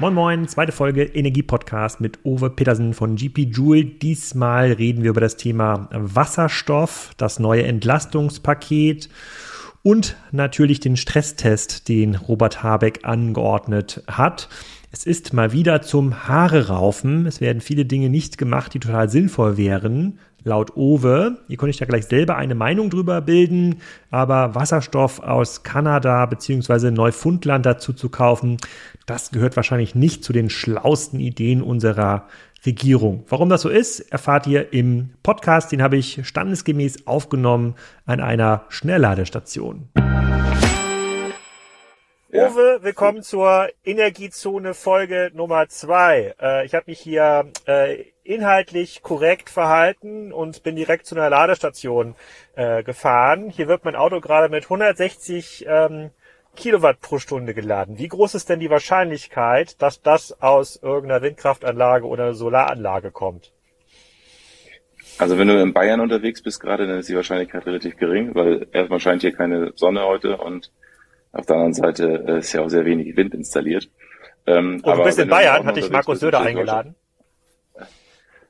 Moin Moin, zweite Folge Energie-Podcast mit Ove Petersen von GP Joule. Diesmal reden wir über das Thema Wasserstoff, das neue Entlastungspaket und natürlich den Stresstest, den Robert Habeck angeordnet hat. Es ist mal wieder zum Haare raufen. Es werden viele Dinge nicht gemacht, die total sinnvoll wären laut Owe. Ihr könnt euch da gleich selber eine Meinung drüber bilden, aber Wasserstoff aus Kanada bzw. Neufundland dazu zu kaufen, das gehört wahrscheinlich nicht zu den schlausten Ideen unserer Regierung. Warum das so ist, erfahrt ihr im Podcast. Den habe ich standesgemäß aufgenommen an einer Schnellladestation. Ja. Uwe, willkommen zur Energiezone Folge Nummer zwei. Äh, ich habe mich hier äh, inhaltlich korrekt verhalten und bin direkt zu einer Ladestation äh, gefahren. Hier wird mein Auto gerade mit 160 ähm, Kilowatt pro Stunde geladen. Wie groß ist denn die Wahrscheinlichkeit, dass das aus irgendeiner Windkraftanlage oder Solaranlage kommt? Also wenn du in Bayern unterwegs bist gerade, dann ist die Wahrscheinlichkeit relativ gering, weil erstmal scheint hier keine Sonne heute und auf der anderen Seite äh, ist ja auch sehr wenig Wind installiert. Ähm, oh, du bist in Bayern, hatte ich Markus Söder eingeladen?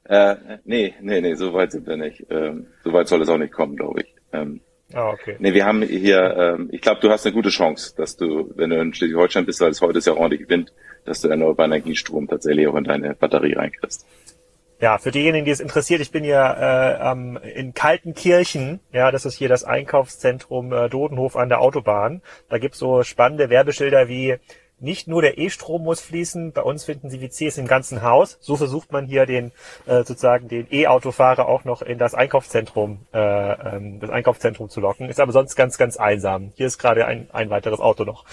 Äh, nee, nee, nee, so weit sind wir nicht. Ähm, so weit soll es auch nicht kommen, glaube ich. Ähm, Ah, okay. Nee, wir haben hier, ähm, ich glaube, du hast eine gute Chance, dass du, wenn du in Schleswig-Holstein bist, weil es heute ist ja ordentlich Wind, dass du erneuerbaren Energiestrom tatsächlich auch in deine Batterie reinkriegst. Ja, für diejenigen, die es interessiert, ich bin ja äh, ähm, in Kaltenkirchen, ja, das ist hier das Einkaufszentrum äh, Dodenhof an der Autobahn. Da gibt's so spannende Werbeschilder wie nicht nur der E-Strom muss fließen, bei uns finden Sie WCs im ganzen Haus. So versucht man hier den äh, sozusagen den E-Autofahrer auch noch in das Einkaufszentrum, äh, ähm, das Einkaufszentrum zu locken. Ist aber sonst ganz, ganz einsam. Hier ist gerade ein, ein weiteres Auto noch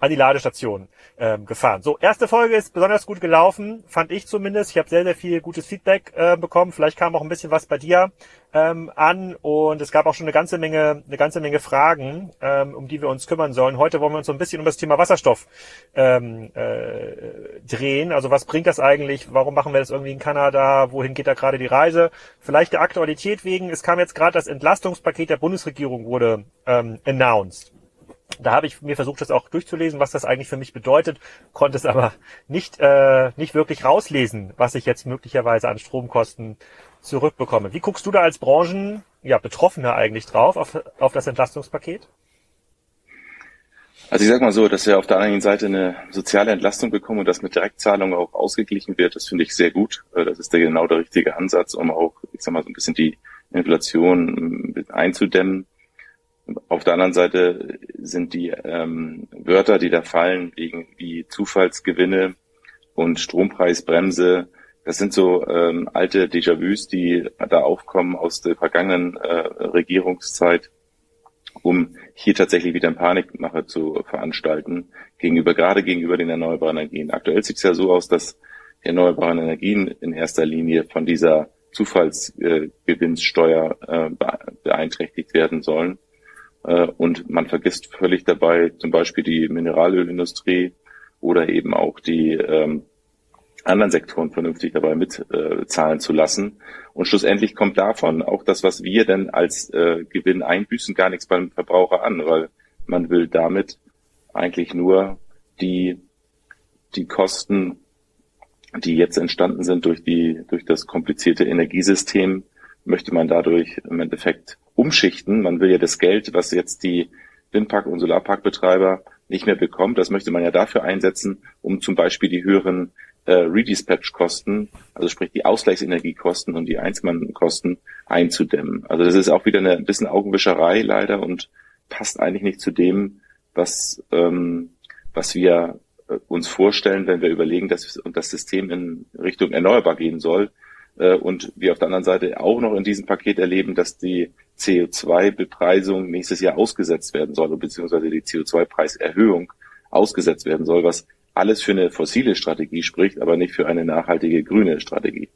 an die Ladestation ähm, gefahren. So, erste Folge ist besonders gut gelaufen, fand ich zumindest. Ich habe sehr, sehr viel gutes Feedback äh, bekommen. Vielleicht kam auch ein bisschen was bei dir ähm, an und es gab auch schon eine ganze Menge, eine ganze Menge Fragen, ähm, um die wir uns kümmern sollen. Heute wollen wir uns so ein bisschen um das Thema Wasserstoff ähm, äh, drehen. Also was bringt das eigentlich? Warum machen wir das irgendwie in Kanada? Wohin geht da gerade die Reise? Vielleicht der Aktualität wegen. Es kam jetzt gerade das Entlastungspaket der Bundesregierung wurde ähm, announced. Da habe ich mir versucht, das auch durchzulesen, was das eigentlich für mich bedeutet, konnte es aber nicht, äh, nicht wirklich rauslesen, was ich jetzt möglicherweise an Stromkosten zurückbekomme. Wie guckst du da als Branchen, ja, Betroffener eigentlich drauf, auf, auf das Entlastungspaket? Also ich sag mal so, dass wir auf der anderen Seite eine soziale Entlastung bekommen und das mit Direktzahlungen auch ausgeglichen wird, das finde ich sehr gut. Äh, das ist der, genau der richtige Ansatz, um auch, ich sag mal, so ein bisschen die Inflation einzudämmen. Auf der anderen Seite sind die ähm, Wörter, die da fallen, wegen wie Zufallsgewinne und Strompreisbremse, das sind so ähm, alte Déjà-vus, die da aufkommen aus der vergangenen äh, Regierungszeit, um hier tatsächlich wieder eine Panikmache zu veranstalten, gegenüber, gerade gegenüber den erneuerbaren Energien. Aktuell sieht es ja so aus, dass die erneuerbaren Energien in erster Linie von dieser Zufallsgewinnsteuer äh, beeinträchtigt werden sollen. Äh, und man vergisst völlig dabei zum Beispiel die Mineralölindustrie oder eben auch die ähm, anderen Sektoren vernünftig dabei mitzahlen äh, zu lassen. Und schlussendlich kommt davon auch das, was wir denn als äh, Gewinn einbüßen, gar nichts beim Verbraucher an, weil man will damit eigentlich nur die, die Kosten, die jetzt entstanden sind durch die, durch das komplizierte Energiesystem, möchte man dadurch im Endeffekt umschichten. Man will ja das Geld, was jetzt die Windpark- und Solarparkbetreiber nicht mehr bekommt, das möchte man ja dafür einsetzen, um zum Beispiel die höheren äh, Redispatch-Kosten, also sprich die Ausgleichsenergiekosten und die Einzelmannkosten einzudämmen. Also das ist auch wieder eine ein bisschen Augenwischerei leider und passt eigentlich nicht zu dem, was, ähm, was wir äh, uns vorstellen, wenn wir überlegen, dass das System in Richtung erneuerbar gehen soll und wir auf der anderen Seite auch noch in diesem Paket erleben, dass die CO2-Bepreisung nächstes Jahr ausgesetzt werden soll, beziehungsweise die CO2-Preiserhöhung ausgesetzt werden soll, was alles für eine fossile Strategie spricht, aber nicht für eine nachhaltige grüne Strategie.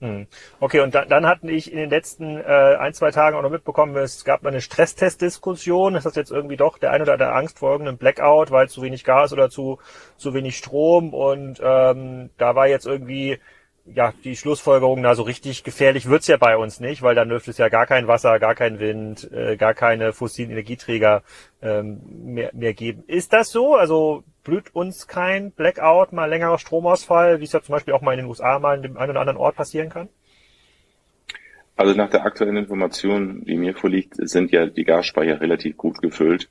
Hm. Okay, und dann, hatten ich in den letzten äh, ein, zwei Tagen auch noch mitbekommen, es gab mal eine Stresstest-Diskussion. Ist das jetzt irgendwie doch der ein oder der Angst vor irgendeinem Blackout, weil zu wenig Gas oder zu, zu wenig Strom? Und ähm, da war jetzt irgendwie ja, die Schlussfolgerung, na, so richtig gefährlich wird's ja bei uns nicht, weil dann dürfte es ja gar kein Wasser, gar kein Wind, äh, gar keine fossilen Energieträger ähm, mehr, mehr geben. Ist das so? Also blüht uns kein Blackout, mal längerer Stromausfall, wie es ja zum Beispiel auch mal in den USA mal in dem einen oder anderen Ort passieren kann? Also nach der aktuellen Information, die mir vorliegt, sind ja die Gasspeicher relativ gut gefüllt.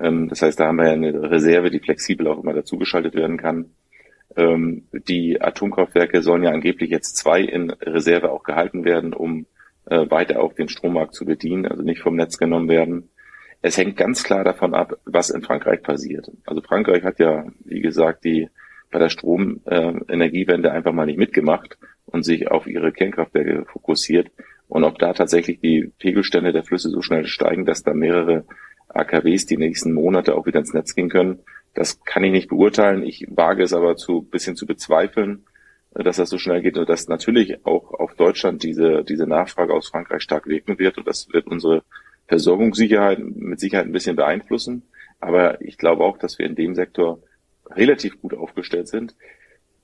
Ähm, das heißt, da haben wir ja eine Reserve, die flexibel auch immer dazugeschaltet werden kann. Ähm, die Atomkraftwerke sollen ja angeblich jetzt zwei in Reserve auch gehalten werden, um äh, weiter auch den Strommarkt zu bedienen, also nicht vom Netz genommen werden. Es hängt ganz klar davon ab, was in Frankreich passiert. Also Frankreich hat ja, wie gesagt, die bei der Stromenergiewende äh, einfach mal nicht mitgemacht und sich auf ihre Kernkraftwerke fokussiert. Und ob da tatsächlich die Pegelstände der Flüsse so schnell steigen, dass da mehrere AKWs die nächsten Monate auch wieder ins Netz gehen können, das kann ich nicht beurteilen. Ich wage es aber zu bisschen zu bezweifeln, äh, dass das so schnell geht und dass natürlich auch auf Deutschland diese, diese Nachfrage aus Frankreich stark wirken wird. Und das wird unsere Versorgungssicherheit mit Sicherheit ein bisschen beeinflussen. Aber ich glaube auch, dass wir in dem Sektor relativ gut aufgestellt sind.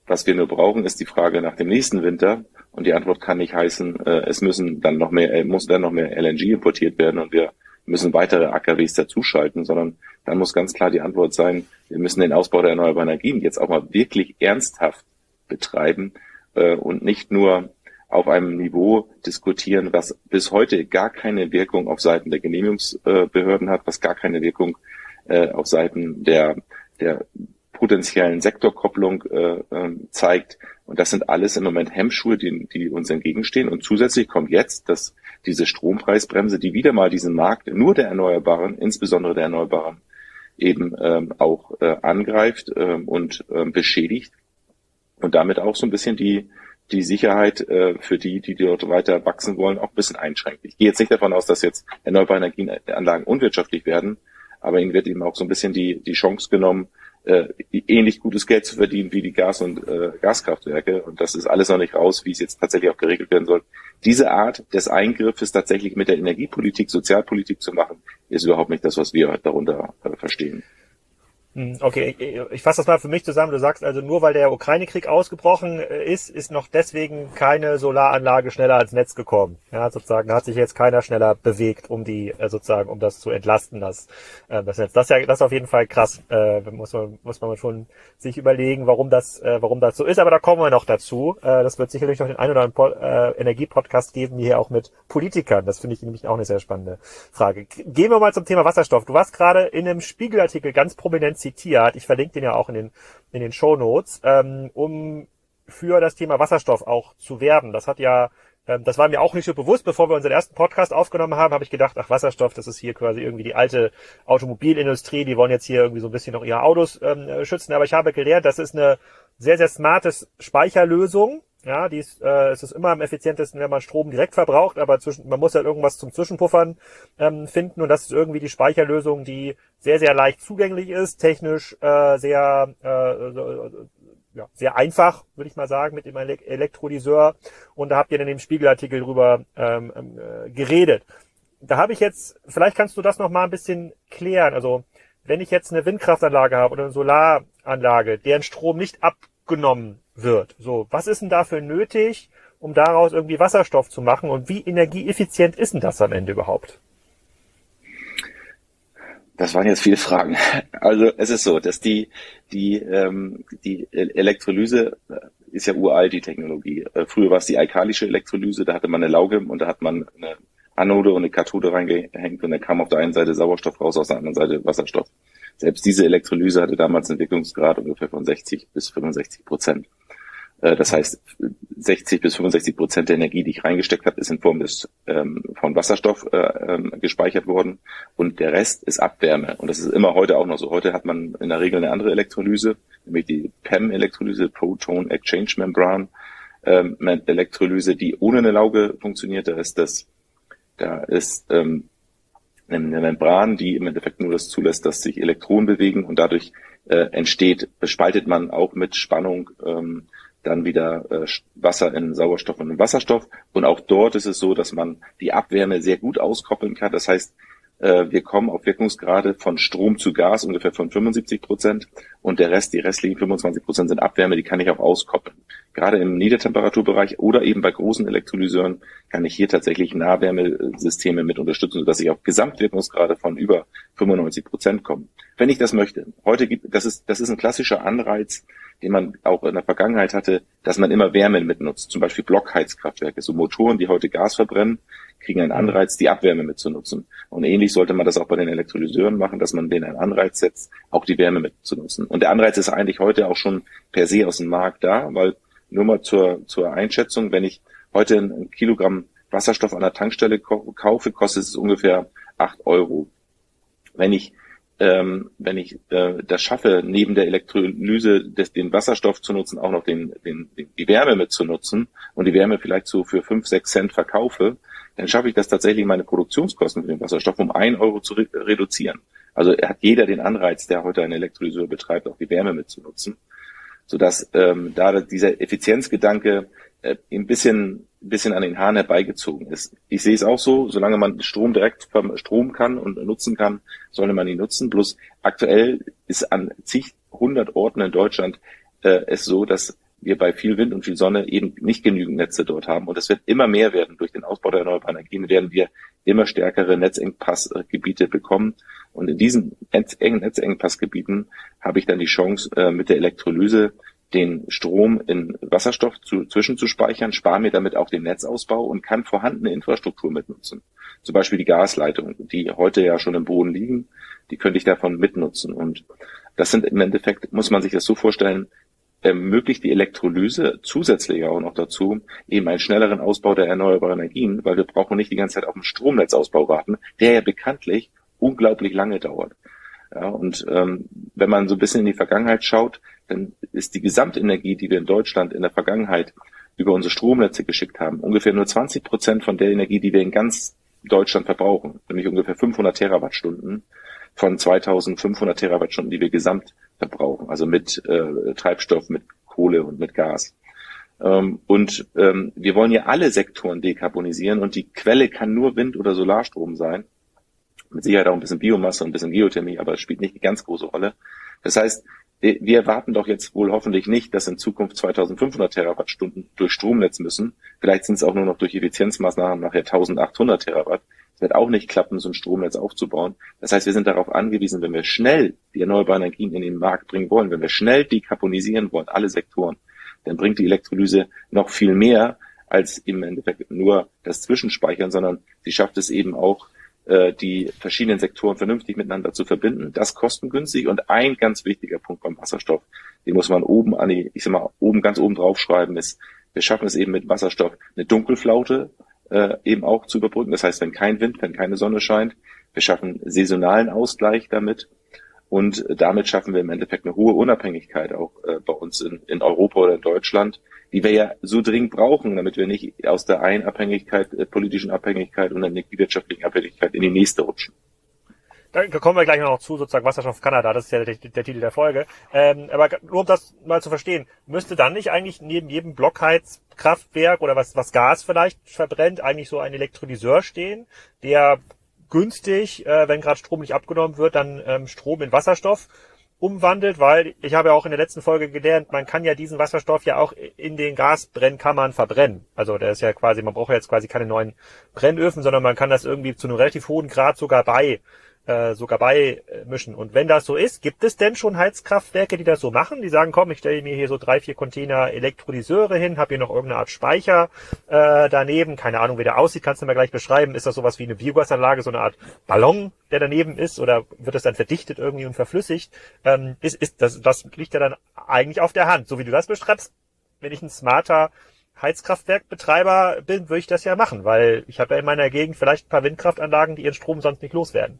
Was wir nur brauchen, ist die Frage nach dem nächsten Winter. Und die Antwort kann nicht heißen, äh, es müssen dann noch mehr, muss dann noch mehr LNG importiert werden und wir müssen weitere AKWs dazuschalten, sondern dann muss ganz klar die Antwort sein, wir müssen den Ausbau der erneuerbaren Energien jetzt auch mal wirklich ernsthaft betreiben äh, und nicht nur auf einem Niveau diskutieren, was bis heute gar keine Wirkung auf Seiten der Genehmigungsbehörden hat, was gar keine Wirkung äh, auf Seiten der, der potenziellen Sektorkopplung äh, äh, zeigt. Und das sind alles im Moment Hemmschuhe, die, die uns entgegenstehen. Und zusätzlich kommt jetzt, dass diese Strompreisbremse, die wieder mal diesen Markt nur der Erneuerbaren, insbesondere der Erneuerbaren, eben ähm, auch äh, angreift ähm, und ähm, beschädigt und damit auch so ein bisschen die die Sicherheit äh, für die, die dort weiter wachsen wollen, auch ein bisschen einschränkt. Ich gehe jetzt nicht davon aus, dass jetzt erneuerbare Energienanlagen unwirtschaftlich werden, aber ihnen wird eben auch so ein bisschen die, die Chance genommen, äh, ähnlich gutes Geld zu verdienen wie die Gas- und äh, Gaskraftwerke. Und das ist alles noch nicht raus, wie es jetzt tatsächlich auch geregelt werden soll. Diese Art des Eingriffes tatsächlich mit der Energiepolitik, Sozialpolitik zu machen, ist überhaupt nicht das, was wir darunter äh, verstehen. Hm, okay, ich, fasse das mal für mich zusammen. Du sagst also, nur weil der Ukraine-Krieg ausgebrochen äh, ist, ist noch deswegen keine Solaranlage schneller ans Netz gekommen. Ja, sozusagen, da hat sich jetzt keiner schneller bewegt, um die, äh, sozusagen, um das zu entlasten, das, äh, das Netz. Das ist ja, das ist auf jeden Fall krass. Muss man, muss man schon sich überlegen, warum das, warum das so ist. Aber da kommen wir noch dazu. Das wird sicherlich noch den einen oder anderen Energiepodcast geben, hier auch mit Politikern. Das finde ich nämlich auch eine sehr spannende Frage. Gehen wir mal zum Thema Wasserstoff. Du warst gerade in einem Spiegelartikel ganz prominent zitiert. Ich verlinke den ja auch in den, in den Show Notes, ähm, um für das Thema Wasserstoff auch zu werben. Das hat ja, ähm, das war mir auch nicht so bewusst, bevor wir unseren ersten Podcast aufgenommen haben, habe ich gedacht, ach Wasserstoff, das ist hier quasi irgendwie die alte Automobilindustrie, die wollen jetzt hier irgendwie so ein bisschen noch ihre Autos ähm, schützen. Aber ich habe gelernt, das ist eine sehr, sehr smartes Speicherlösung, ja, die ist, äh, es ist immer am effizientesten, wenn man Strom direkt verbraucht, aber zwischen, man muss halt irgendwas zum Zwischenpuffern ähm, finden und das ist irgendwie die Speicherlösung, die sehr, sehr leicht zugänglich ist, technisch äh, sehr, äh, ja, sehr einfach, würde ich mal sagen, mit dem Elektrolyseur. Und da habt ihr in dem Spiegelartikel drüber ähm, äh, geredet. Da habe ich jetzt, vielleicht kannst du das noch mal ein bisschen klären. Also wenn ich jetzt eine Windkraftanlage habe oder eine Solaranlage, deren Strom nicht abgenommen wird. So, was ist denn dafür nötig, um daraus irgendwie Wasserstoff zu machen und wie energieeffizient ist denn das am Ende überhaupt? Das waren jetzt viele Fragen. Also es ist so, dass die die ähm, die Elektrolyse äh, ist ja uralt die Technologie. Äh, früher war es die alkalische Elektrolyse, da hatte man eine Lauge und da hat man eine Anode und eine Kathode reingehängt und da kam auf der einen Seite Sauerstoff raus, auf der anderen Seite Wasserstoff. Selbst diese Elektrolyse hatte damals einen Entwicklungsgrad ungefähr von 60 bis 65 Prozent. Äh, das heißt, 60 bis 65 Prozent der Energie, die ich reingesteckt habe, ist in Form des ähm, von Wasserstoff äh, ähm, gespeichert worden und der Rest ist Abwärme. Und das ist immer heute auch noch so. Heute hat man in der Regel eine andere Elektrolyse, nämlich die PEM-Elektrolyse, Proton Exchange Membran ähm, Elektrolyse, die ohne eine Lauge funktioniert. Da ist das, da ist ähm, eine Membran, die im Endeffekt nur das zulässt, dass sich Elektronen bewegen und dadurch äh, entsteht, bespaltet man auch mit Spannung ähm, dann wieder äh, Wasser in Sauerstoff und in Wasserstoff. Und auch dort ist es so, dass man die Abwärme sehr gut auskoppeln kann. Das heißt, äh, wir kommen auf Wirkungsgrade von Strom zu Gas ungefähr von 75 Prozent und der Rest, die restlichen 25 Prozent sind Abwärme, die kann ich auch auskoppeln. Gerade im Niedertemperaturbereich oder eben bei großen Elektrolyseuren kann ich hier tatsächlich Nahwärmesysteme mit unterstützen, sodass ich auf Gesamtwirkungsgrade von über 95 Prozent komme. Wenn ich das möchte. Heute gibt, das ist, das ist ein klassischer Anreiz, den man auch in der Vergangenheit hatte, dass man immer Wärme mitnutzt. Zum Beispiel Blockheizkraftwerke, so Motoren, die heute Gas verbrennen, kriegen einen Anreiz, die Abwärme mitzunutzen. Und ähnlich sollte man das auch bei den Elektrolyseuren machen, dass man denen einen Anreiz setzt, auch die Wärme mitzunutzen. Und der Anreiz ist eigentlich heute auch schon per se aus dem Markt da, weil nur mal zur, zur Einschätzung, wenn ich heute ein Kilogramm Wasserstoff an der Tankstelle kaufe, kostet es ungefähr acht Euro. Wenn ich ähm, wenn ich äh, das schaffe, neben der Elektrolyse des, den Wasserstoff zu nutzen, auch noch den, den, die Wärme mitzunutzen und die Wärme vielleicht so für fünf, sechs Cent verkaufe, dann schaffe ich das tatsächlich, meine Produktionskosten für den Wasserstoff um ein Euro zu re reduzieren. Also hat jeder den Anreiz, der heute eine Elektrolyseur betreibt, auch die Wärme mitzunutzen, sodass ähm, da dieser Effizienzgedanke äh, ein bisschen, bisschen an den Haaren herbeigezogen ist. Ich sehe es auch so, solange man Strom direkt vom Strom kann und nutzen kann, sollte man ihn nutzen. Bloß aktuell ist an zig hundert Orten in Deutschland äh, es so, dass wir bei viel Wind und viel Sonne eben nicht genügend Netze dort haben. Und es wird immer mehr werden. Durch den Ausbau der erneuerbaren Energien werden wir immer stärkere Netzengpassgebiete bekommen. Und in diesen engen Netzengpassgebieten habe ich dann die Chance, äh, mit der Elektrolyse den Strom in Wasserstoff zu, zwischenzuspeichern, spare mir damit auch den Netzausbau und kann vorhandene Infrastruktur mitnutzen. Zum Beispiel die Gasleitungen, die heute ja schon im Boden liegen, die könnte ich davon mitnutzen. Und das sind im Endeffekt, muss man sich das so vorstellen, ermöglicht die Elektrolyse zusätzlich auch noch dazu eben einen schnelleren Ausbau der erneuerbaren Energien, weil wir brauchen nicht die ganze Zeit auf den Stromnetzausbau warten, der ja bekanntlich unglaublich lange dauert. Ja, und ähm, wenn man so ein bisschen in die Vergangenheit schaut, dann ist die Gesamtenergie, die wir in Deutschland in der Vergangenheit über unsere Stromnetze geschickt haben, ungefähr nur 20 Prozent von der Energie, die wir in ganz Deutschland verbrauchen, nämlich ungefähr 500 Terawattstunden von 2500 Terawattstunden, die wir gesamt verbrauchen, also mit äh, Treibstoff, mit Kohle und mit Gas. Ähm, und ähm, wir wollen ja alle Sektoren dekarbonisieren und die Quelle kann nur Wind- oder Solarstrom sein. Mit Sicherheit auch ein bisschen Biomasse und ein bisschen Geothermie, aber es spielt nicht die ganz große Rolle. Das heißt, wir erwarten doch jetzt wohl hoffentlich nicht, dass in Zukunft 2500 Terawattstunden durch Stromnetz müssen. Vielleicht sind es auch nur noch durch Effizienzmaßnahmen nachher 1800 Terawatt. Es wird auch nicht klappen, so ein Stromnetz aufzubauen. Das heißt, wir sind darauf angewiesen, wenn wir schnell die erneuerbaren Energien in den Markt bringen wollen, wenn wir schnell dekarbonisieren wollen, alle Sektoren, dann bringt die Elektrolyse noch viel mehr als im Endeffekt nur das Zwischenspeichern, sondern sie schafft es eben auch, äh, die verschiedenen Sektoren vernünftig miteinander zu verbinden. Das kostengünstig und ein ganz wichtiger Punkt beim Wasserstoff, den muss man oben an die, ich sag mal, oben ganz oben drauf schreiben, ist, wir schaffen es eben mit Wasserstoff eine Dunkelflaute äh, eben auch zu überbrücken. Das heißt, wenn kein Wind, wenn keine Sonne scheint, wir schaffen saisonalen Ausgleich damit und damit schaffen wir im Endeffekt eine hohe Unabhängigkeit auch äh, bei uns in, in Europa oder in Deutschland, die wir ja so dringend brauchen, damit wir nicht aus der einen Abhängigkeit, äh, politischen Abhängigkeit und der wirtschaftlichen Abhängigkeit in die nächste rutschen. Da kommen wir gleich noch zu, sozusagen Wasserstoff Kanada, das ist ja der, der Titel der Folge. Ähm, aber nur um das mal zu verstehen, müsste dann nicht eigentlich neben jedem Blockheizkraftwerk oder was, was Gas vielleicht verbrennt, eigentlich so ein Elektrolyseur stehen, der günstig, äh, wenn gerade Strom nicht abgenommen wird, dann ähm, Strom in Wasserstoff umwandelt, weil ich habe ja auch in der letzten Folge gelernt, man kann ja diesen Wasserstoff ja auch in den Gasbrennkammern verbrennen. Also der ist ja quasi, man braucht ja jetzt quasi keine neuen Brennöfen, sondern man kann das irgendwie zu einem relativ hohen Grad sogar bei äh, sogar beimischen. Und wenn das so ist, gibt es denn schon Heizkraftwerke, die das so machen? Die sagen, komm, ich stelle mir hier so drei, vier Container Elektrolyseure hin, habe hier noch irgendeine Art Speicher äh, daneben. Keine Ahnung, wie der aussieht, kannst du mir gleich beschreiben. Ist das sowas wie eine Biogasanlage, so eine Art Ballon, der daneben ist? Oder wird das dann verdichtet irgendwie und verflüssigt? Ähm, ist, ist, das, das liegt ja dann eigentlich auf der Hand. So wie du das beschreibst, wenn ich ein smarter Heizkraftwerkbetreiber bin, würde ich das ja machen, weil ich habe ja in meiner Gegend vielleicht ein paar Windkraftanlagen, die ihren Strom sonst nicht loswerden.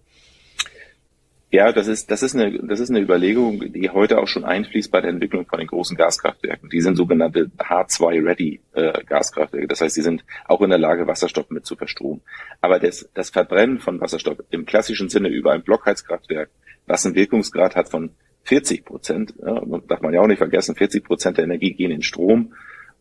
Ja, das ist, das ist eine, das ist eine Überlegung, die heute auch schon einfließt bei der Entwicklung von den großen Gaskraftwerken. Die sind sogenannte H2-ready äh, Gaskraftwerke. Das heißt, sie sind auch in der Lage, Wasserstoff mit zu verstromen. Aber das, das Verbrennen von Wasserstoff im klassischen Sinne über ein Blockheizkraftwerk, was einen Wirkungsgrad hat von 40 Prozent, ja, darf man ja auch nicht vergessen, 40 Prozent der Energie gehen in Strom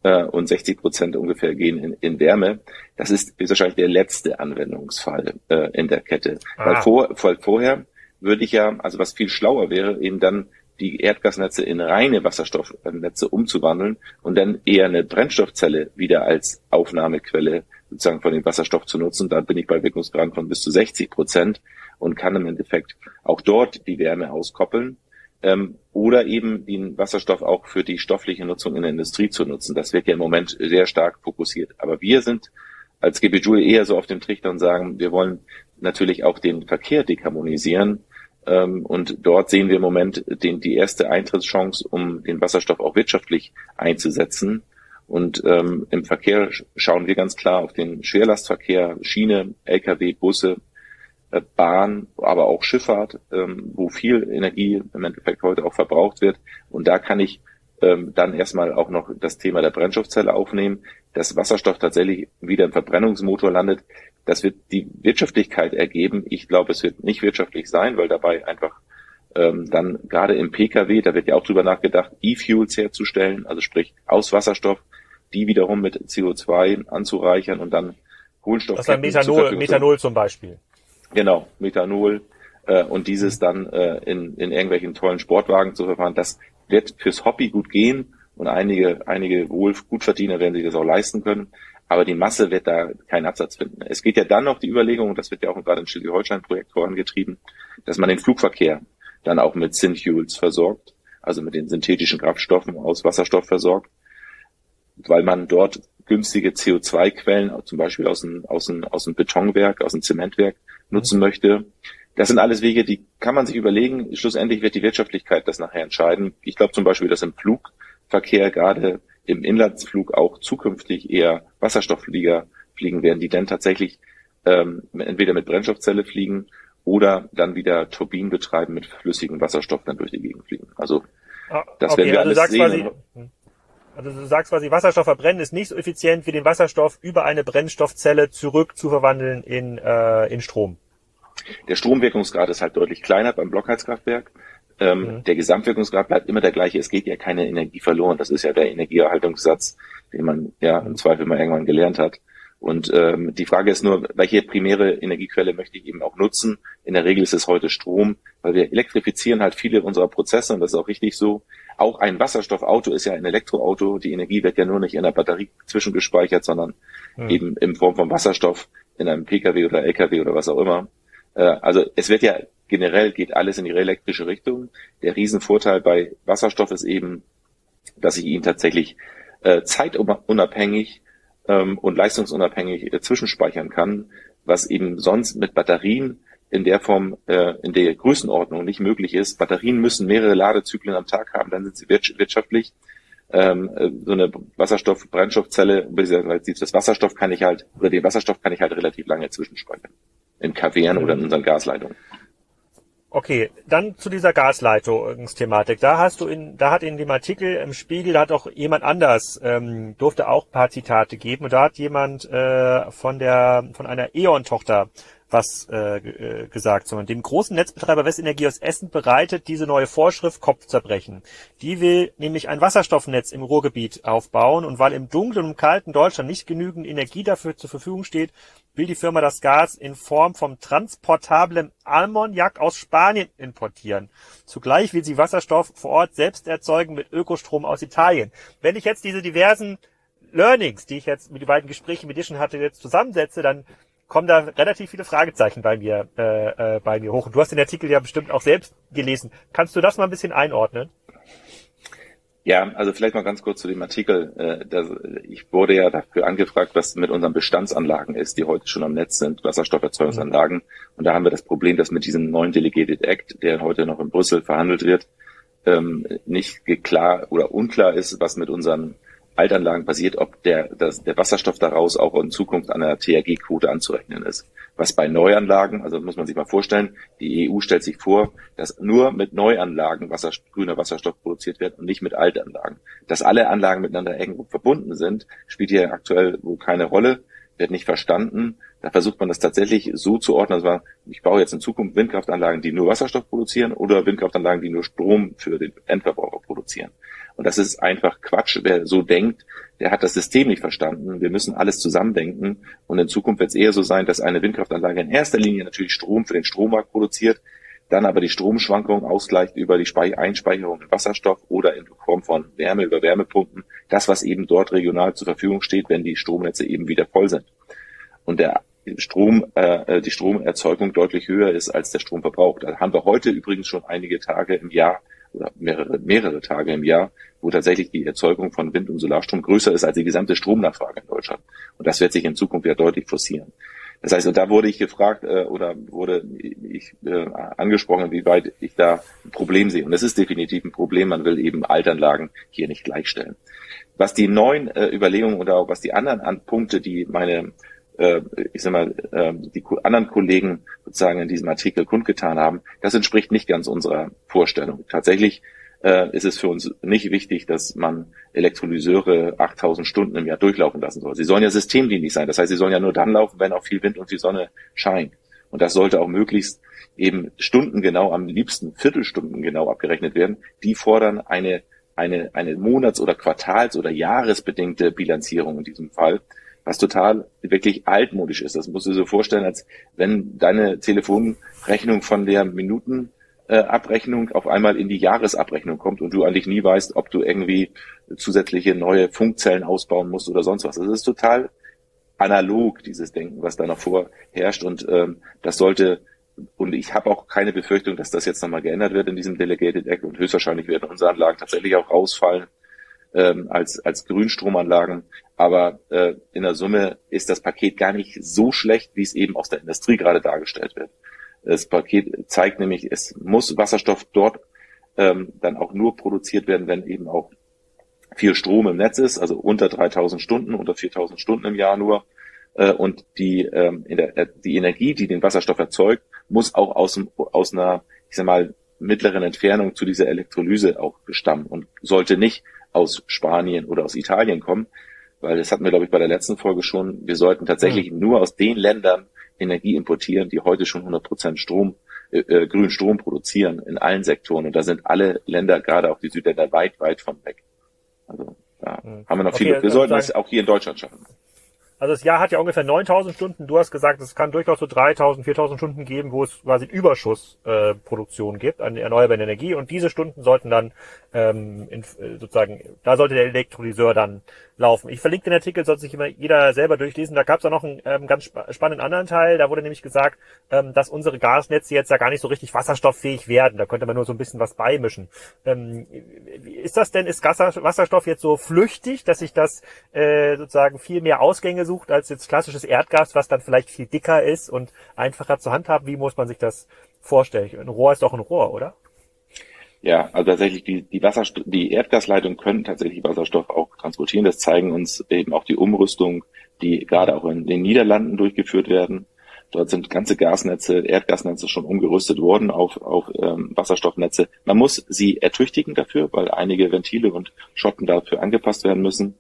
äh, und 60 Prozent ungefähr gehen in, in Wärme. Das ist wahrscheinlich der letzte Anwendungsfall äh, in der Kette. Ah. Weil, vor, weil vorher würde ich ja, also was viel schlauer wäre, eben dann die Erdgasnetze in reine Wasserstoffnetze umzuwandeln und dann eher eine Brennstoffzelle wieder als Aufnahmequelle sozusagen von dem Wasserstoff zu nutzen. Da bin ich bei Wirkungsgraden von bis zu 60 Prozent und kann im Endeffekt auch dort die Wärme auskoppeln ähm, oder eben den Wasserstoff auch für die stoffliche Nutzung in der Industrie zu nutzen. Das wird ja im Moment sehr stark fokussiert. Aber wir sind als GB Joule eher so auf dem Trichter und sagen, wir wollen natürlich auch den Verkehr dekarbonisieren. Ähm, und dort sehen wir im Moment den, die erste Eintrittschance, um den Wasserstoff auch wirtschaftlich einzusetzen. Und ähm, im Verkehr schauen wir ganz klar auf den Schwerlastverkehr, Schiene, Lkw, Busse, äh, Bahn, aber auch Schifffahrt, ähm, wo viel Energie im Endeffekt heute auch verbraucht wird. Und da kann ich ähm, dann erstmal auch noch das Thema der Brennstoffzelle aufnehmen, dass Wasserstoff tatsächlich wieder im Verbrennungsmotor landet. Das wird die Wirtschaftlichkeit ergeben. Ich glaube, es wird nicht wirtschaftlich sein, weil dabei einfach ähm, dann gerade im Pkw, da wird ja auch drüber nachgedacht, E-Fuels herzustellen, also sprich aus Wasserstoff, die wiederum mit CO2 anzureichern und dann Kohlenstoff. Das ist Methanol, Methanol zum Beispiel. Genau, Methanol äh, und dieses dann äh, in, in irgendwelchen tollen Sportwagen zu verfahren, das wird fürs Hobby gut gehen und einige, einige wohl Gutverdiener werden sich das auch leisten können. Aber die Masse wird da keinen Absatz finden. Es geht ja dann noch die Überlegung, und das wird ja auch gerade im Schleswig-Holstein-Projekt vorangetrieben, dass man den Flugverkehr dann auch mit Synfuels versorgt, also mit den synthetischen Kraftstoffen aus Wasserstoff versorgt, weil man dort günstige CO2-Quellen, zum Beispiel aus dem, aus, dem, aus dem Betonwerk, aus dem Zementwerk, nutzen möchte. Das sind alles Wege, die kann man sich überlegen. Schlussendlich wird die Wirtschaftlichkeit das nachher entscheiden. Ich glaube zum Beispiel, dass im Flugverkehr gerade im Inlandsflug auch zukünftig eher Wasserstoffflieger fliegen werden, die dann tatsächlich ähm, entweder mit Brennstoffzelle fliegen oder dann wieder Turbinen betreiben mit flüssigem Wasserstoff dann durch die Gegend fliegen. Also ah, das okay, werden wir also alles sehen. Quasi, also du sagst quasi, Wasserstoff verbrennen ist nicht so effizient wie den Wasserstoff über eine Brennstoffzelle zurück zu verwandeln in, äh, in Strom. Der Stromwirkungsgrad ist halt deutlich kleiner beim Blockheizkraftwerk. Ähm, mhm. Der Gesamtwirkungsgrad bleibt immer der gleiche. Es geht ja keine Energie verloren. Das ist ja der Energieerhaltungssatz, den man ja im Zweifel mal irgendwann gelernt hat. Und ähm, die Frage ist nur, welche primäre Energiequelle möchte ich eben auch nutzen? In der Regel ist es heute Strom, weil wir elektrifizieren halt viele unserer Prozesse und das ist auch richtig so. Auch ein Wasserstoffauto ist ja ein Elektroauto. Die Energie wird ja nur nicht in der Batterie zwischengespeichert, sondern hm. eben in Form von Wasserstoff in einem Pkw oder Lkw oder was auch immer. Äh, also es wird ja generell geht alles in die elektrische Richtung. Der Riesenvorteil bei Wasserstoff ist eben, dass ich ihn tatsächlich äh, zeitunabhängig ähm, und leistungsunabhängig äh, zwischenspeichern kann, was eben sonst mit Batterien in der Form, äh, in der Größenordnung nicht möglich ist. Batterien müssen mehrere Ladezyklen am Tag haben, dann sind sie wirtschaftlich. Ähm, äh, so eine Wasserstoff-Brennstoffzelle, das Wasserstoff kann ich halt, oder den Wasserstoff kann ich halt relativ lange zwischenspeichern. In Kavernen oder in unseren Gasleitungen. Okay, dann zu dieser Gasleitungsthematik. Da hast du in, da hat in dem Artikel im Spiegel, da hat auch jemand anders, ähm, durfte auch paar Zitate geben und da hat jemand äh, von der, von einer E.ON-Tochter was äh, äh, gesagt, sondern dem großen Netzbetreiber Westenergie aus Essen bereitet diese neue Vorschrift Kopfzerbrechen. Die will nämlich ein Wasserstoffnetz im Ruhrgebiet aufbauen und weil im dunklen und kalten Deutschland nicht genügend Energie dafür zur Verfügung steht, will die Firma das Gas in Form vom transportablem Ammoniak aus Spanien importieren. Zugleich will sie Wasserstoff vor Ort selbst erzeugen mit Ökostrom aus Italien. Wenn ich jetzt diese diversen Learnings, die ich jetzt mit den beiden Gesprächen mit dir schon hatte, jetzt zusammensetze, dann kommen da relativ viele Fragezeichen bei mir, äh, äh, bei mir hoch. Und du hast den Artikel ja bestimmt auch selbst gelesen. Kannst du das mal ein bisschen einordnen? Ja, also vielleicht mal ganz kurz zu dem Artikel. Äh, ich wurde ja dafür angefragt, was mit unseren Bestandsanlagen ist, die heute schon am Netz sind, Wasserstofferzeugungsanlagen. Und da haben wir das Problem, dass mit diesem neuen Delegated Act, der heute noch in Brüssel verhandelt wird, ähm, nicht klar oder unklar ist, was mit unseren Altanlagen basiert, ob der, das, der Wasserstoff daraus auch in Zukunft an der THG-Quote anzurechnen ist. Was bei Neuanlagen, also muss man sich mal vorstellen, die EU stellt sich vor, dass nur mit Neuanlagen Wasser, grüner Wasserstoff produziert wird und nicht mit Altanlagen. Dass alle Anlagen miteinander irgendwo verbunden sind, spielt hier aktuell wohl keine Rolle, wird nicht verstanden. Da versucht man das tatsächlich so zu ordnen, dass man, ich baue jetzt in Zukunft Windkraftanlagen, die nur Wasserstoff produzieren oder Windkraftanlagen, die nur Strom für den Endverbraucher produzieren. Und das ist einfach Quatsch. Wer so denkt, der hat das System nicht verstanden. Wir müssen alles zusammendenken. Und in Zukunft wird es eher so sein, dass eine Windkraftanlage in erster Linie natürlich Strom für den Strommarkt produziert, dann aber die Stromschwankungen ausgleicht über die Einspeicherung in Wasserstoff oder in Form von Wärme über Wärmepumpen. Das, was eben dort regional zur Verfügung steht, wenn die Stromnetze eben wieder voll sind. Und der Strom, äh, die Stromerzeugung deutlich höher ist als der Stromverbrauch. Da haben wir heute übrigens schon einige Tage im Jahr oder mehrere, mehrere Tage im Jahr, wo tatsächlich die Erzeugung von Wind- und Solarstrom größer ist als die gesamte Stromnachfrage in Deutschland. Und das wird sich in Zukunft ja deutlich forcieren. Das heißt, und da wurde ich gefragt äh, oder wurde ich äh, angesprochen, wie weit ich da ein Problem sehe. Und das ist definitiv ein Problem. Man will eben Altanlagen hier nicht gleichstellen. Was die neuen äh, Überlegungen oder auch was die anderen an Punkte, die meine äh, ich sag mal, äh, die anderen Kollegen sozusagen in diesem Artikel kundgetan haben, das entspricht nicht ganz unserer Vorstellung. Tatsächlich äh, ist es für uns nicht wichtig, dass man Elektrolyseure 8000 Stunden im Jahr durchlaufen lassen soll. Sie sollen ja systemdienlich sein. Das heißt, sie sollen ja nur dann laufen, wenn auch viel Wind und die Sonne scheint. Und das sollte auch möglichst eben stundengenau, am liebsten Viertelstunden genau abgerechnet werden. Die fordern eine, eine, eine Monats- oder Quartals- oder Jahresbedingte Bilanzierung in diesem Fall was total wirklich altmodisch ist. Das musst du dir so vorstellen, als wenn deine Telefonrechnung von der Minutenabrechnung auf einmal in die Jahresabrechnung kommt und du eigentlich nie weißt, ob du irgendwie zusätzliche neue Funkzellen ausbauen musst oder sonst was. Das ist total analog, dieses Denken, was da noch vorherrscht. Und ähm, das sollte, und ich habe auch keine Befürchtung, dass das jetzt nochmal geändert wird in diesem Delegated Act und höchstwahrscheinlich werden unsere Anlagen tatsächlich auch rausfallen ähm, als, als Grünstromanlagen. Aber äh, in der Summe ist das Paket gar nicht so schlecht, wie es eben aus der Industrie gerade dargestellt wird. Das Paket zeigt nämlich, es muss Wasserstoff dort ähm, dann auch nur produziert werden, wenn eben auch viel Strom im Netz ist, also unter 3000 Stunden, unter 4000 Stunden im Jahr nur. Äh, und die, ähm, in der, äh, die Energie, die den Wasserstoff erzeugt, muss auch aus, aus einer, ich sag mal, mittleren Entfernung zu dieser Elektrolyse auch stammen und sollte nicht aus Spanien oder aus Italien kommen, weil das hatten wir, glaube ich, bei der letzten Folge schon. Wir sollten tatsächlich mhm. nur aus den Ländern Energie importieren, die heute schon 100 Prozent Strom, äh, äh, grünen Strom produzieren in allen Sektoren. Und da sind alle Länder, gerade auch die Südländer, weit, weit von weg. Also da mhm. haben wir noch okay, viele. Wir sollten das auch hier in Deutschland schaffen. Also das Jahr hat ja ungefähr 9000 Stunden. Du hast gesagt, es kann durchaus so 3000, 4000 Stunden geben, wo es quasi Überschussproduktion äh, gibt an erneuerbaren Energie. Und diese Stunden sollten dann ähm, in, äh, sozusagen, da sollte der Elektrolyseur dann laufen. Ich verlinke den Artikel, sollte sich immer jeder selber durchlesen. Da gab es auch noch einen ähm, ganz sp spannenden anderen Teil. Da wurde nämlich gesagt, ähm, dass unsere Gasnetze jetzt ja gar nicht so richtig wasserstofffähig werden. Da könnte man nur so ein bisschen was beimischen. Ähm, ist das denn, ist Wasserstoff jetzt so flüchtig, dass sich das äh, sozusagen viel mehr Ausgänge sucht als jetzt klassisches Erdgas, was dann vielleicht viel dicker ist und einfacher zu handhaben? Wie muss man sich das vorstellen? Ein Rohr ist doch ein Rohr, oder? Ja, also tatsächlich die, die Wasserstoff, die Erdgasleitungen können tatsächlich Wasserstoff auch transportieren. Das zeigen uns eben auch die Umrüstung, die gerade auch in den Niederlanden durchgeführt werden. Dort sind ganze Gasnetze, Erdgasnetze schon umgerüstet worden auf, auf ähm, Wasserstoffnetze. Man muss sie ertüchtigen dafür, weil einige Ventile und Schotten dafür angepasst werden müssen.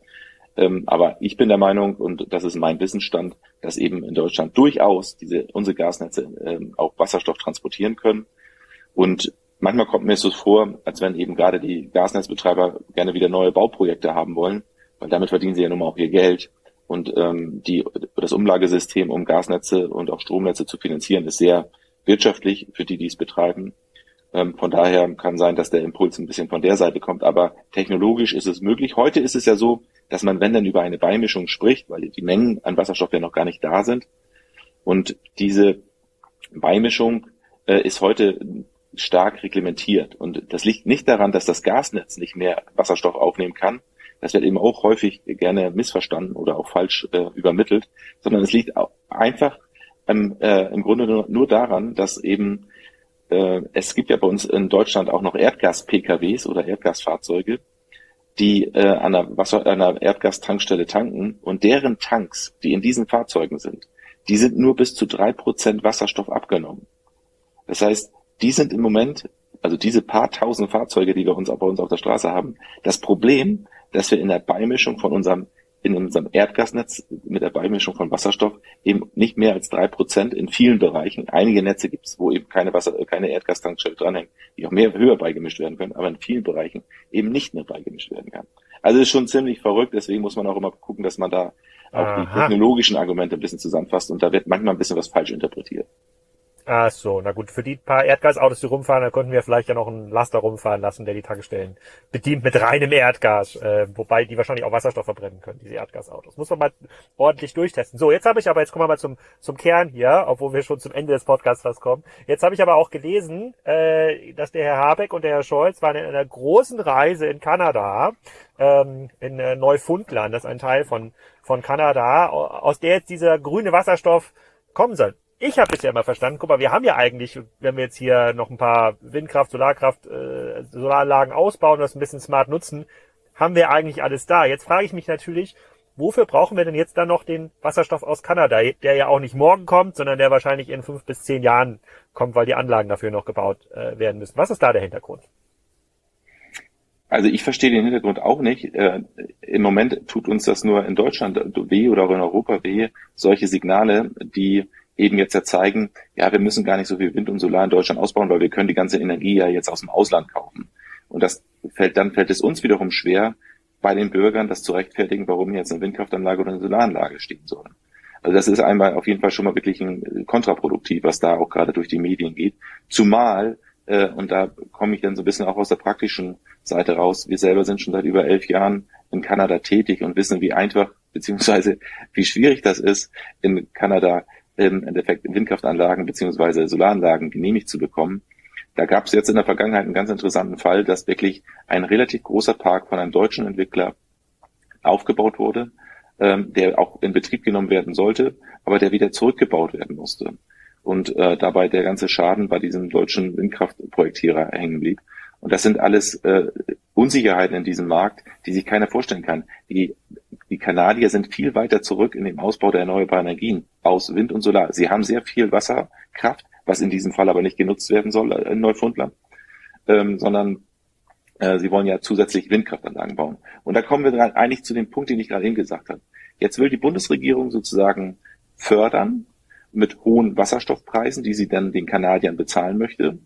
Ähm, aber ich bin der Meinung, und das ist mein Wissensstand, dass eben in Deutschland durchaus diese unsere Gasnetze ähm, auch Wasserstoff transportieren können. Und manchmal kommt mir so vor, als wenn eben gerade die Gasnetzbetreiber gerne wieder neue Bauprojekte haben wollen, weil damit verdienen sie ja nun mal auch ihr Geld. Und ähm, die, das Umlagesystem, um Gasnetze und auch Stromnetze zu finanzieren, ist sehr wirtschaftlich für die, die es betreiben. Ähm, von daher kann sein, dass der Impuls ein bisschen von der Seite kommt. Aber technologisch ist es möglich. Heute ist es ja so, dass man, wenn dann über eine Beimischung spricht, weil die Mengen an Wasserstoff ja noch gar nicht da sind. Und diese Beimischung äh, ist heute stark reglementiert. Und das liegt nicht daran, dass das Gasnetz nicht mehr Wasserstoff aufnehmen kann. Das wird eben auch häufig gerne missverstanden oder auch falsch äh, übermittelt, sondern es liegt einfach ähm, äh, im Grunde nur, nur, daran, dass eben äh, es gibt ja bei uns in Deutschland auch noch Erdgas-PKWs oder Erdgasfahrzeuge, die äh, an, einer Wasser, einer Erdgastankstelle tanken und deren Tanks, die in diesen Fahrzeugen sind, die sind nur bis zu drei Prozent Wasserstoff abgenommen. Das heißt, die sind im Moment, also diese paar tausend Fahrzeuge, die wir uns bei uns auf der Straße haben, das Problem, dass wir in der Beimischung von unserem in unserem Erdgasnetz mit der Beimischung von Wasserstoff eben nicht mehr als drei Prozent in vielen Bereichen. Einige Netze gibt es, wo eben keine Wasser, keine Erdgastankstelle dranhängt, die auch mehr höher beigemischt werden können, aber in vielen Bereichen eben nicht mehr beigemischt werden kann. Also ist schon ziemlich verrückt, deswegen muss man auch immer gucken, dass man da auch Aha. die technologischen Argumente ein bisschen zusammenfasst und da wird manchmal ein bisschen was falsch interpretiert. Ach so, na gut, für die paar Erdgasautos, die rumfahren, da könnten wir vielleicht ja noch einen Laster rumfahren lassen, der die Tankstellen bedient mit reinem Erdgas, äh, wobei die wahrscheinlich auch Wasserstoff verbrennen können, diese Erdgasautos. Muss man mal ordentlich durchtesten. So, jetzt habe ich aber, jetzt kommen wir mal zum, zum Kern hier, obwohl wir schon zum Ende des Podcasts fast kommen. Jetzt habe ich aber auch gelesen, äh, dass der Herr Habeck und der Herr Scholz waren in einer großen Reise in Kanada, ähm, in äh, Neufundland, das ist ein Teil von, von Kanada, aus der jetzt dieser grüne Wasserstoff kommen soll ich habe bisher immer verstanden, guck mal, wir haben ja eigentlich, wenn wir jetzt hier noch ein paar Windkraft, Solarkraft, äh, Solaranlagen ausbauen das ein bisschen smart nutzen, haben wir eigentlich alles da. Jetzt frage ich mich natürlich, wofür brauchen wir denn jetzt dann noch den Wasserstoff aus Kanada, der ja auch nicht morgen kommt, sondern der wahrscheinlich in fünf bis zehn Jahren kommt, weil die Anlagen dafür noch gebaut äh, werden müssen. Was ist da der Hintergrund? Also ich verstehe den Hintergrund auch nicht. Äh, Im Moment tut uns das nur in Deutschland weh oder auch in Europa weh, solche Signale, die eben jetzt ja zeigen, ja, wir müssen gar nicht so viel Wind und Solar in Deutschland ausbauen, weil wir können die ganze Energie ja jetzt aus dem Ausland kaufen. Und das fällt, dann fällt es uns wiederum schwer, bei den Bürgern das zu rechtfertigen, warum jetzt eine Windkraftanlage oder eine Solaranlage stehen soll. Also das ist einmal auf jeden Fall schon mal wirklich ein kontraproduktiv, was da auch gerade durch die Medien geht. Zumal, äh, und da komme ich dann so ein bisschen auch aus der praktischen Seite raus, wir selber sind schon seit über elf Jahren in Kanada tätig und wissen, wie einfach beziehungsweise wie schwierig das ist, in Kanada im Endeffekt Windkraftanlagen beziehungsweise Solaranlagen genehmigt zu bekommen. Da gab es jetzt in der Vergangenheit einen ganz interessanten Fall, dass wirklich ein relativ großer Park von einem deutschen Entwickler aufgebaut wurde, ähm, der auch in Betrieb genommen werden sollte, aber der wieder zurückgebaut werden musste. Und äh, dabei der ganze Schaden bei diesem deutschen Windkraftprojektierer hängen blieb. Und das sind alles äh, Unsicherheiten in diesem Markt, die sich keiner vorstellen kann. Die die Kanadier sind viel weiter zurück in dem Ausbau der erneuerbaren Energien aus Wind und Solar. Sie haben sehr viel Wasserkraft, was in diesem Fall aber nicht genutzt werden soll in Neufundland, ähm, sondern äh, sie wollen ja zusätzlich Windkraftanlagen bauen. Und da kommen wir dann eigentlich zu dem Punkt, den ich gerade eben gesagt habe. Jetzt will die Bundesregierung sozusagen fördern mit hohen Wasserstoffpreisen, die sie dann den Kanadiern bezahlen möchte,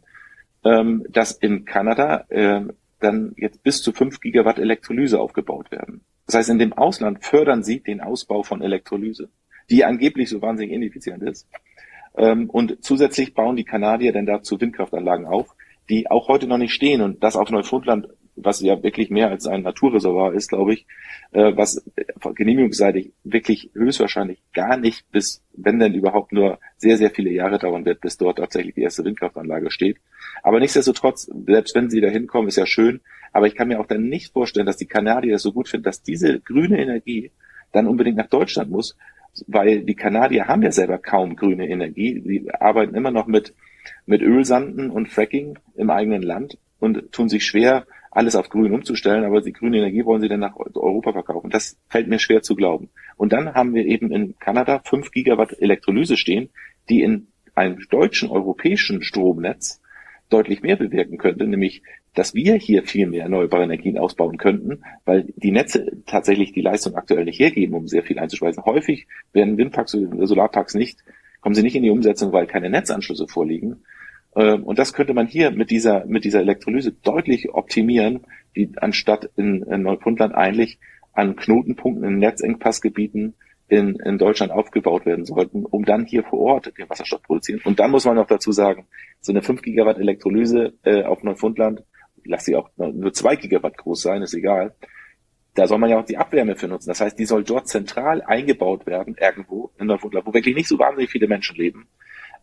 ähm, dass in Kanada äh, dann jetzt bis zu fünf Gigawatt Elektrolyse aufgebaut werden. Das heißt, in dem Ausland fördern sie den Ausbau von Elektrolyse, die angeblich so wahnsinnig ineffizient ist. Ähm, und zusätzlich bauen die Kanadier dann dazu Windkraftanlagen auf, die auch heute noch nicht stehen und das auf Neufundland, was ja wirklich mehr als ein Naturreservoir ist, glaube ich, äh, was genehmigungsseitig wirklich höchstwahrscheinlich gar nicht bis, wenn denn überhaupt nur sehr, sehr viele Jahre dauern wird, bis dort tatsächlich die erste Windkraftanlage steht. Aber nichtsdestotrotz, selbst wenn sie da hinkommen, ist ja schön, aber ich kann mir auch dann nicht vorstellen, dass die Kanadier das so gut finden, dass diese grüne Energie dann unbedingt nach Deutschland muss, weil die Kanadier haben ja selber kaum grüne Energie. Die arbeiten immer noch mit, mit Ölsanden und Fracking im eigenen Land und tun sich schwer, alles auf grün umzustellen, aber die grüne Energie wollen sie dann nach Europa verkaufen. Das fällt mir schwer zu glauben. Und dann haben wir eben in Kanada fünf Gigawatt Elektrolyse stehen, die in einem deutschen europäischen Stromnetz deutlich mehr bewirken könnte, nämlich dass wir hier viel mehr erneuerbare Energien ausbauen könnten, weil die Netze tatsächlich die Leistung aktuell nicht hergeben, um sehr viel einzuspeisen. Häufig werden Windparks oder Solarparks nicht, kommen sie nicht in die Umsetzung, weil keine Netzanschlüsse vorliegen. Ähm, und das könnte man hier mit dieser, mit dieser Elektrolyse deutlich optimieren, die anstatt in, in Neufundland eigentlich an Knotenpunkten in Netzengpassgebieten in, in Deutschland aufgebaut werden sollten, um dann hier vor Ort den Wasserstoff produzieren. Und dann muss man noch dazu sagen, so eine 5 Gigawatt Elektrolyse äh, auf Neufundland, lass sie auch nur 2 Gigawatt groß sein, ist egal. Da soll man ja auch die Abwärme für nutzen. Das heißt, die soll dort zentral eingebaut werden, irgendwo in Neufundland, wo wirklich nicht so wahnsinnig viele Menschen leben,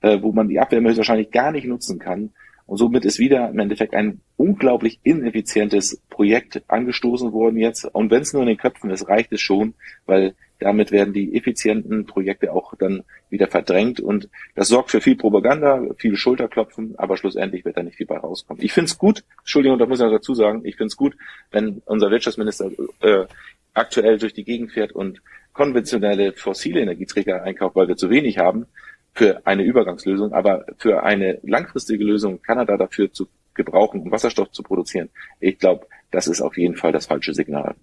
äh, wo man die Abwärme wahrscheinlich gar nicht nutzen kann. Und somit ist wieder im Endeffekt ein unglaublich ineffizientes Projekt angestoßen worden jetzt. Und wenn es nur in den Köpfen ist, reicht es schon, weil damit werden die effizienten Projekte auch dann wieder verdrängt und das sorgt für viel Propaganda, viel Schulterklopfen, aber schlussendlich wird da nicht viel bei rauskommen. Ich finde es gut, Entschuldigung, da muss ich noch dazu sagen, ich finde es gut, wenn unser Wirtschaftsminister äh, aktuell durch die Gegend fährt und konventionelle fossile Energieträger einkauft, weil wir zu wenig haben für eine Übergangslösung, aber für eine langfristige Lösung Kanada dafür zu gebrauchen, um Wasserstoff zu produzieren, ich glaube, das ist auf jeden Fall das falsche Signal.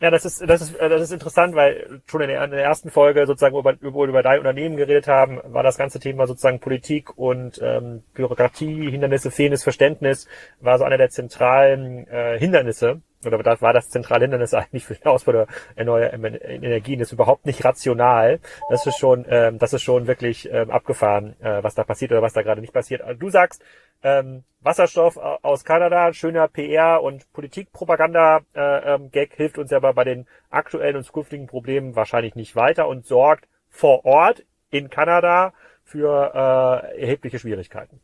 Ja, das ist, das ist, das ist interessant, weil schon in der, in der ersten Folge sozusagen über, über, über dein Unternehmen geredet haben, war das ganze Thema sozusagen Politik und ähm, Bürokratie, Hindernisse, fehlendes Verständnis, war so einer der zentralen äh, Hindernisse. Oder das war das zentrale Hindernis eigentlich für den Ausbau der erneuerbaren Energien, das ist überhaupt nicht rational. Das ist schon, ähm, das ist schon wirklich ähm, abgefahren, äh, was da passiert oder was da gerade nicht passiert. Also du sagst, ähm, Wasserstoff aus Kanada, schöner PR und Politikpropaganda-Gag äh, ähm, hilft uns aber bei den aktuellen und zukünftigen Problemen wahrscheinlich nicht weiter und sorgt vor Ort in Kanada für äh, erhebliche Schwierigkeiten.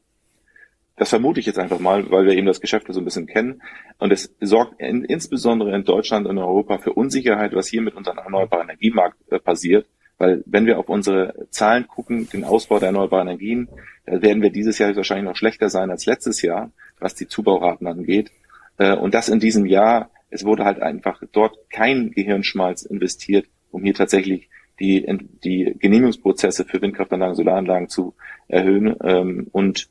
Das vermute ich jetzt einfach mal, weil wir eben das Geschäft so ein bisschen kennen. Und es sorgt in, insbesondere in Deutschland und Europa für Unsicherheit, was hier mit unserem erneuerbaren Energiemarkt äh, passiert. Weil wenn wir auf unsere Zahlen gucken, den Ausbau der erneuerbaren Energien, da werden wir dieses Jahr wahrscheinlich noch schlechter sein als letztes Jahr, was die Zubauraten angeht. Äh, und das in diesem Jahr, es wurde halt einfach dort kein Gehirnschmalz investiert, um hier tatsächlich die, die Genehmigungsprozesse für Windkraftanlagen, Solaranlagen zu erhöhen ähm, und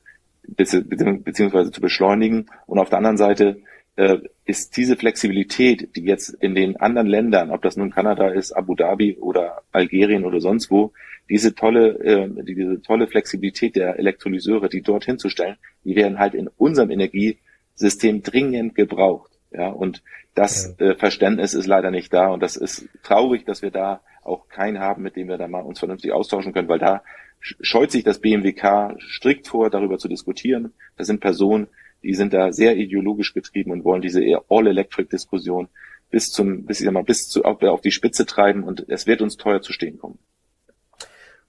beziehungsweise zu beschleunigen. Und auf der anderen Seite äh, ist diese Flexibilität, die jetzt in den anderen Ländern, ob das nun Kanada ist, Abu Dhabi oder Algerien oder sonst wo, diese tolle, äh, diese tolle Flexibilität der Elektrolyseure, die dort hinzustellen, die werden halt in unserem Energiesystem dringend gebraucht. Ja, und das äh, Verständnis ist leider nicht da und das ist traurig, dass wir da auch keinen haben, mit dem wir da mal uns vernünftig austauschen können, weil da scheut sich das BMWK strikt vor, darüber zu diskutieren. Das sind Personen, die sind da sehr ideologisch getrieben und wollen diese All-Electric-Diskussion bis zum, bis ich sag mal, bis zu, auf die Spitze treiben und es wird uns teuer zu stehen kommen.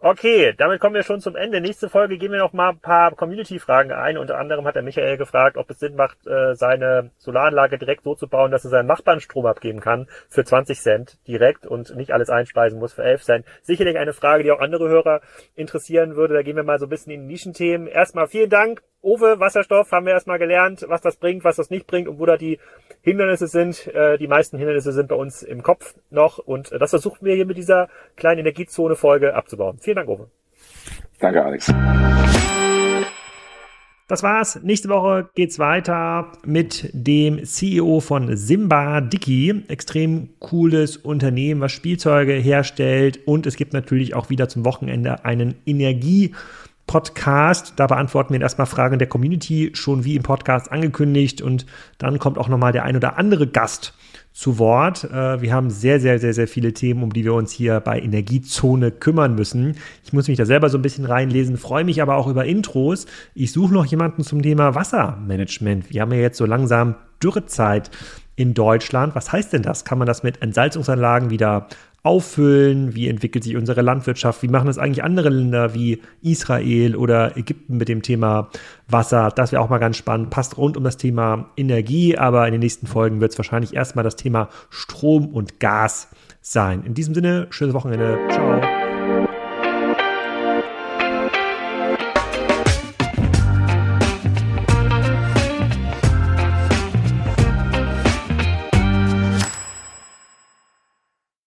Okay, damit kommen wir schon zum Ende. Nächste Folge gehen wir noch mal ein paar Community-Fragen ein. Unter anderem hat der Michael gefragt, ob es Sinn macht, äh, seine Solaranlage direkt so zu bauen, dass er seinen Nachbarn Strom abgeben kann für 20 Cent direkt und nicht alles einspeisen muss für 11 Cent. Sicherlich eine Frage, die auch andere Hörer interessieren würde. Da gehen wir mal so ein bisschen in die Nischenthemen. Erstmal vielen Dank. Owe, Wasserstoff, haben wir erstmal gelernt, was das bringt, was das nicht bringt und wo da die Hindernisse sind. Äh, die meisten Hindernisse sind bei uns im Kopf noch und äh, das versuchen wir hier mit dieser kleinen Energiezone-Folge abzubauen. Vielen Dank, Uwe. Danke, Alex. Das war's. Nächste Woche geht's weiter mit dem CEO von Simba Dicky. Extrem cooles Unternehmen, was Spielzeuge herstellt. Und es gibt natürlich auch wieder zum Wochenende einen Energie- Podcast. Da beantworten wir erstmal Fragen der Community, schon wie im Podcast angekündigt. Und dann kommt auch nochmal der ein oder andere Gast zu Wort. Äh, wir haben sehr, sehr, sehr, sehr viele Themen, um die wir uns hier bei Energiezone kümmern müssen. Ich muss mich da selber so ein bisschen reinlesen, freue mich aber auch über Intros. Ich suche noch jemanden zum Thema Wassermanagement. Wir haben ja jetzt so langsam Dürrezeit in Deutschland. Was heißt denn das? Kann man das mit Entsalzungsanlagen wieder auffüllen? Wie entwickelt sich unsere Landwirtschaft? Wie machen das eigentlich andere Länder wie Israel oder Ägypten mit dem Thema Wasser? Das wäre auch mal ganz spannend. Passt rund um das Thema Energie, aber in den nächsten Folgen wird es wahrscheinlich erstmal das Thema Strom und Gas sein. In diesem Sinne, schönes Wochenende. Ciao.